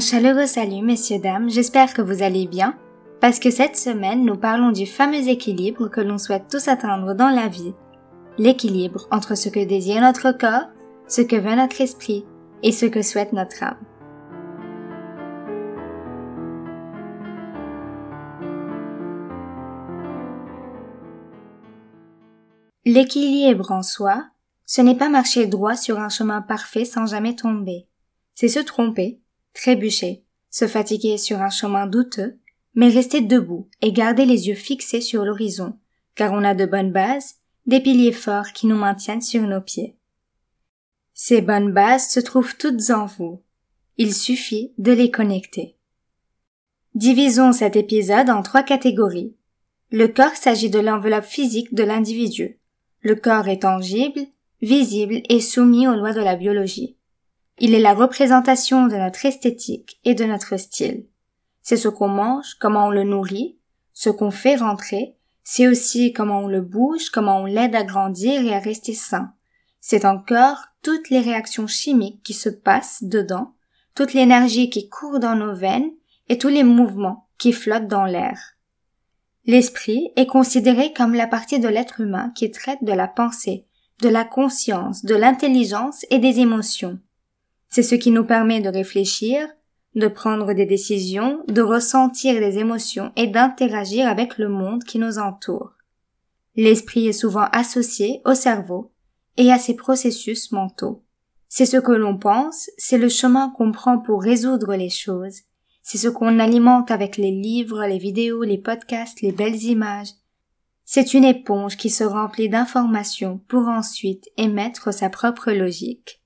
Un chaleureux salut, messieurs, dames, j'espère que vous allez bien, parce que cette semaine, nous parlons du fameux équilibre que l'on souhaite tous atteindre dans la vie. L'équilibre entre ce que désire notre corps, ce que veut notre esprit et ce que souhaite notre âme. L'équilibre en soi, ce n'est pas marcher droit sur un chemin parfait sans jamais tomber. C'est se tromper, trébucher, se fatiguer sur un chemin douteux, mais rester debout et garder les yeux fixés sur l'horizon, car on a de bonnes bases, des piliers forts qui nous maintiennent sur nos pieds. Ces bonnes bases se trouvent toutes en vous. Il suffit de les connecter. Divisons cet épisode en trois catégories. Le corps s'agit de l'enveloppe physique de l'individu. Le corps est tangible, visible et soumis aux lois de la biologie. Il est la représentation de notre esthétique et de notre style. C'est ce qu'on mange, comment on le nourrit, ce qu'on fait rentrer, c'est aussi comment on le bouge, comment on l'aide à grandir et à rester sain. C'est encore toutes les réactions chimiques qui se passent dedans, toute l'énergie qui court dans nos veines et tous les mouvements qui flottent dans l'air. L'esprit est considéré comme la partie de l'être humain qui traite de la pensée, de la conscience, de l'intelligence et des émotions. C'est ce qui nous permet de réfléchir, de prendre des décisions, de ressentir des émotions et d'interagir avec le monde qui nous entoure. L'esprit est souvent associé au cerveau et à ses processus mentaux. C'est ce que l'on pense, c'est le chemin qu'on prend pour résoudre les choses, c'est ce qu'on alimente avec les livres, les vidéos, les podcasts, les belles images. C'est une éponge qui se remplit d'informations pour ensuite émettre sa propre logique.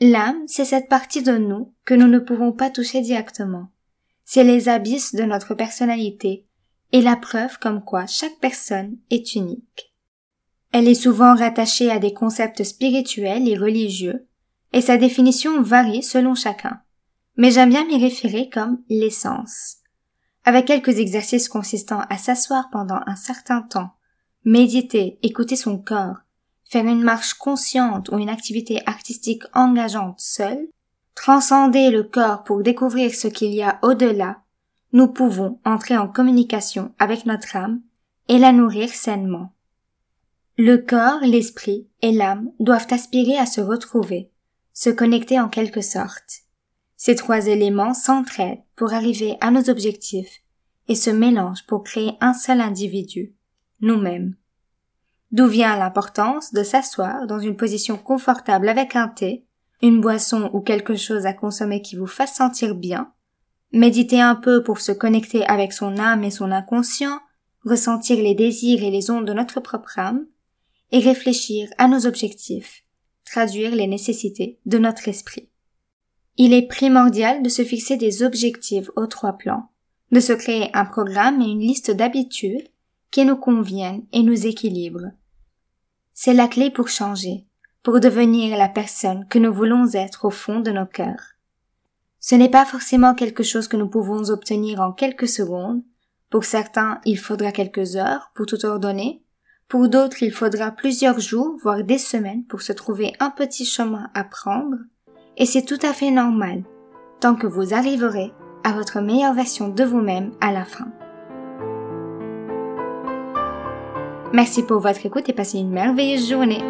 L'âme, c'est cette partie de nous que nous ne pouvons pas toucher directement. C'est les abysses de notre personnalité et la preuve comme quoi chaque personne est unique. Elle est souvent rattachée à des concepts spirituels et religieux, et sa définition varie selon chacun mais j'aime bien m'y référer comme l'essence. Avec quelques exercices consistant à s'asseoir pendant un certain temps, méditer, écouter son corps, faire une marche consciente ou une activité artistique engageante seule, transcender le corps pour découvrir ce qu'il y a au-delà, nous pouvons entrer en communication avec notre âme et la nourrir sainement. Le corps, l'esprit et l'âme doivent aspirer à se retrouver, se connecter en quelque sorte. Ces trois éléments s'entraident pour arriver à nos objectifs et se mélangent pour créer un seul individu, nous-mêmes. D'où vient l'importance de s'asseoir dans une position confortable avec un thé, une boisson ou quelque chose à consommer qui vous fasse sentir bien, méditer un peu pour se connecter avec son âme et son inconscient, ressentir les désirs et les ondes de notre propre âme, et réfléchir à nos objectifs, traduire les nécessités de notre esprit. Il est primordial de se fixer des objectifs aux trois plans, de se créer un programme et une liste d'habitudes qui nous conviennent et nous équilibrent. C'est la clé pour changer, pour devenir la personne que nous voulons être au fond de nos cœurs. Ce n'est pas forcément quelque chose que nous pouvons obtenir en quelques secondes. Pour certains, il faudra quelques heures pour tout ordonner. Pour d'autres, il faudra plusieurs jours, voire des semaines pour se trouver un petit chemin à prendre et c'est tout à fait normal, tant que vous arriverez à votre meilleure version de vous-même à la fin. Merci pour votre écoute et passez une merveilleuse journée.